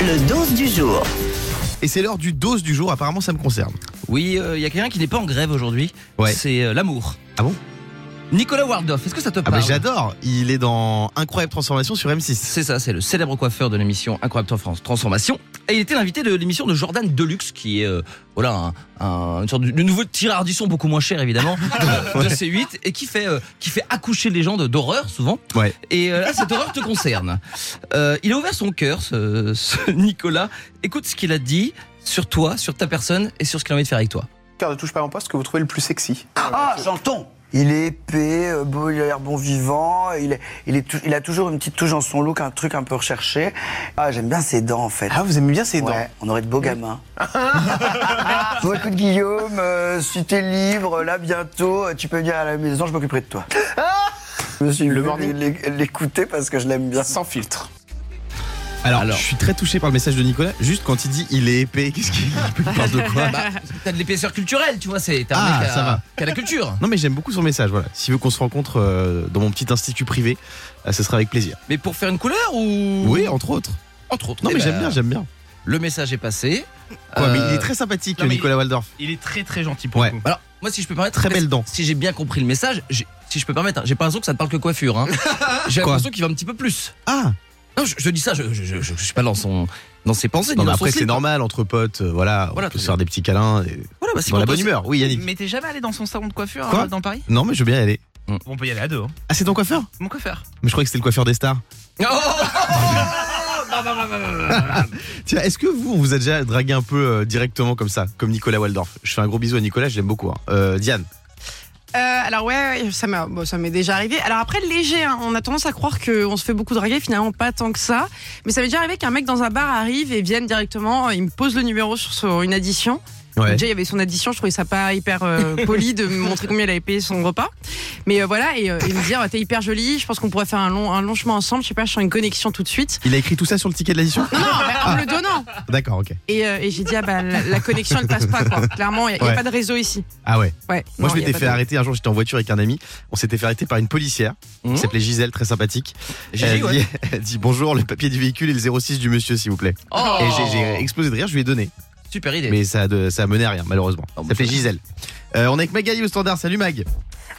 Le 12 du jour. Et c'est l'heure du dose du jour, apparemment ça me concerne. Oui, il y a quelqu'un qui n'est pas en grève aujourd'hui. Ouais. C'est euh, l'amour. Ah bon? Nicolas Waldorf, est-ce que ça te Ah parle? bah j'adore, il est dans Incroyable Transformation sur M6. C'est ça, c'est le célèbre coiffeur de l'émission Incroyable Trans- Transformation. Et il était l'invité de l'émission de Jordan Deluxe, qui est euh, voilà un, un- une sorte de, de nouveau tireur d'ardisson beaucoup moins cher évidemment de, de C8 et qui fait euh, qui fait accoucher les gens de- d'horreur souvent. Ouais. Et euh, là, cette horreur te concerne. Euh, il a ouvert son cœur, ce, ce Nicolas. Écoute ce qu'il a dit sur toi, sur ta personne et sur ce qu'il a envie de faire avec toi. Cœur ne touche pas mon poste que vous trouvez le plus sexy. Ah, j'entends il est épais, euh, beau, il a l'air bon vivant, il, est, il, est il a toujours une petite touche dans son look, un truc un peu recherché. Ah, j'aime bien ses dents en fait. Ah, vous aimez bien ses dents Ouais, on aurait de beaux gamins. bon, écoute Guillaume, euh, si t'es libre, là bientôt, euh, tu peux venir à la maison, je m'occuperai de toi. Je me suis Le l'écouter parce que je l'aime bien. Sans filtre. Alors, Alors. je suis très touché par le message de Nicolas, juste quand il dit il est épais, qu'est-ce qu'il il parle de quoi Bah, t'as de l'épaisseur culturelle, tu vois, c'est t'as un Ah, mec ça va. qui a la culture. Non mais j'aime beaucoup son message, voilà. S'il veut qu'on se rencontre euh, dans mon petit institut privé, euh, ce sera avec plaisir. Mais pour faire une couleur ou? Oui, entre autres. entre autres. Non Eh mais ben, j'aime bien, j'aime bien. Le message est passé. Quoi, mais Euh, il est très sympathique, non, Nicolas Waldorf. Il est très très gentil pour Ouais. le coup. Alors, moi, si je peux permettre. Très belles dents. Si j'ai bien compris le message, si je peux permettre, hein, j'ai pas l'impression que ça ne parle que coiffure. Hein. J'ai l'impression qu'il va un petit peu plus. Ah Non, je, je dis ça, je, je, je, je suis pas dans son dans ses pensées. Non mais après c'est normal entre potes, euh, voilà, Voilà, on peut se faire des petits câlins. et- Voilà, bah, Dans la bonne on- humeur, oui Yannick. Mais t'es jamais allé dans son salon de coiffure Quoi euh, dans Paris? Non mais je veux bien y aller. On peut y aller à deux. hein. Ah c'est ton coiffeur? Mon coiffeur. Mais je croyais que c'était le coiffeur des stars. Oh Tiens, est-ce que vous, on vous a déjà dragué un peu euh, directement comme ça, comme Nicolas Waldorf? Je fais un gros bisou à Nicolas, je l'aime beaucoup. hein. Euh, Diane Euh, alors ouais, ça m'est déjà arrivé. Alors après léger, hein, on a tendance à croire qu'on se fait beaucoup draguer, finalement pas tant que ça. Mais ça m'est déjà arrivé qu'un mec dans un bar arrive et vienne directement, il me pose le numéro sur une addition. Ouais. Déjà il y avait son addition, je trouvais ça pas hyper euh, poli de me montrer combien il avait payé son repas. Mais euh, voilà et, euh, et me dire t'es hyper jolie, je pense qu'on pourrait faire un long, un long chemin ensemble. Je sais pas, je sens une connexion tout de suite. Il a écrit tout ça sur le ticket de l'addition Non, non, mais en me le donnant. D'accord, ok. Et, et j'ai dit ah bah la, la connexion elle passe pas quoi. Clairement, il y, a- Ouais. pas de réseau ici. Ah ouais. Ouais. Moi, non, je m'étais fait de- arrêter un jour, j'étais en voiture avec un ami. On s'était fait arrêter par une policière qui s'appelait Gisèle, très sympathique. Gigi, elle, ouais. dit, elle dit bonjour, le papier du véhicule et le 06 du monsieur, s'il vous plaît. Oh. Et j'ai explosé de rire, je lui ai donné. Super idée. Mais ça a, de- ça a mené à rien, malheureusement. Oh, Ça fait. Gisèle. Euh, on est avec Magali au standard. Salut Mag.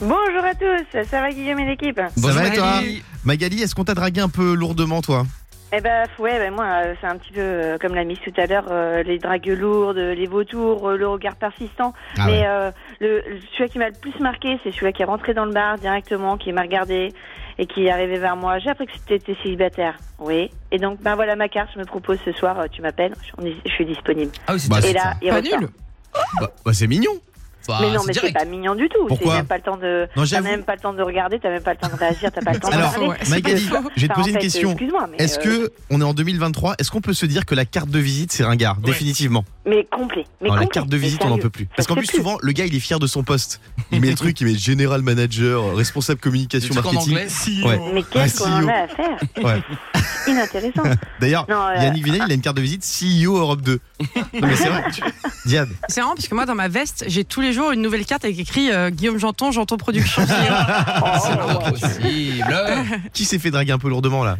Bonjour à tous, ça va Guillaume et l'équipe Ça Bonjour, va et toi Magali. Magali, est-ce qu'on t'a dragué un peu lourdement, toi? Eh ben ouais, ben moi euh, c'est un petit peu euh, comme l'a mise tout à l'heure, euh, les dragues lourdes, les vautours, le regard persistant. Ah Mais ouais. euh, le, celui qui m'a le plus marqué, c'est celui qui est rentré dans le bar directement, qui m'a regardé et qui est arrivé vers moi. J'ai appris que tu étais célibataire. Oui. Et donc ben voilà ma carte, je me propose ce soir, tu m'appelles, je, suis disponible. Ah oui, c'est Bah, là, ça. il Pas ressort. nul. Bah, bah, c'est mignon. Bah, mais non, c'est mais c'est pas mignon du tout. Pourquoi T'as même pas le temps de, Non, t'as même pas le temps de regarder, t'as même pas le temps de réagir, t'as pas le temps Alors, de parler. ouais, Magali, je vais te poser en une question. Excuse-moi, mais Est-ce euh, que on est en 2023 Est-ce qu'on peut se dire que la carte de visite c'est ringard? Ouais. définitivement mais complet. Mais Non, la carte de visite on n'en peut plus. Parce qu'en plus souvent le gars il est fier de son poste. Il met le truc, il met général manager, responsable Des communication en marketing. anglais. Ouais. Mais qu'est-ce qu'on en CEO. a à faire? Ouais. Inintéressant. D'ailleurs, euh, Yannick Vinel il a une carte de visite CEO Europe 2. Non mais c'est vrai. Diane. C'est marrant parce que moi dans ma veste, j'ai tous les jours une nouvelle carte avec écrit euh, Guillaume Janton, Janton Production. C'est pas possible. Qui s'est fait draguer un peu lourdement là?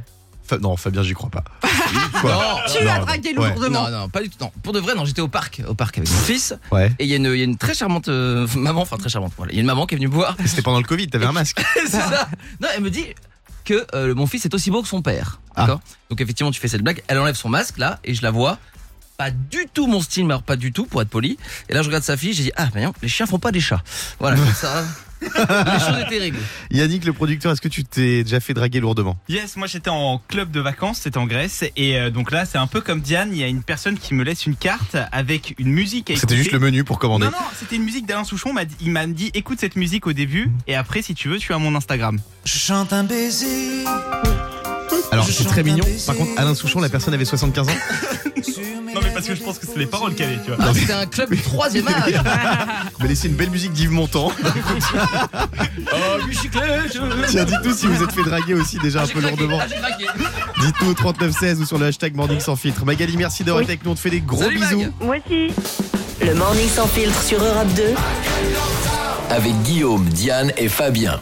Fa- Non, Fabien, j'y crois pas. Quoi? Non, tu non, as non. dragué Ouais. lourdement. Non, non, pas du tout. Non. Pour de vrai, non, j'étais au parc, au parc avec mon fils. Ouais. Et il y, a une- il y a une très charmante euh, maman, enfin très charmante. Voilà. Il y a une maman qui est venue me voir. C'était pendant le Covid, t'avais un masque. C'est ça. Non, elle me dit que euh, mon fils est aussi beau que son père. Ah. D'accord? Donc effectivement, tu fais cette blague. Elle enlève son masque là et je la vois. Pas du tout mon style, mais alors pas du tout pour être poli. Et là, je regarde sa fille, j'ai dit ah, mais non, les chiens font pas des chats. Voilà, comme ça. les choses étaient réglées. Yannick, le producteur, est-ce que tu t'es déjà fait draguer lourdement? Yes, moi j'étais en club de vacances, c'était en Grèce, et euh, donc là c'est un peu comme Diane, il y a une personne qui me laisse une carte avec une musique à C'était juste le menu pour commander. Non, non, c'était une musique d'Alain Souchon, il m'a dit écoute cette musique au début, et après si tu veux tu as mon Instagram. Je chante un baiser. Alors c'est très mignon. Par contre, Alain Souchon, la personne avait 75 ans. Non mais parce que je pense que c'est les paroles qu'elle est, tu vois. Ah, c'était un club du troisième âge. On va laisser une belle musique d'Yves Montand. Oh, bicyclette. Tiens, dites-nous si vous êtes fait draguer aussi déjà un peu lourdement. Dites-nous au 3916 ou sur le hashtag Morning sans filtre. Magali, merci d'avoir été avec nous. On te fait des gros Salut, Mag. bisous. Moi aussi. Le morning sans filtre sur Europe 2. Avec Guillaume, Diane et Fabien.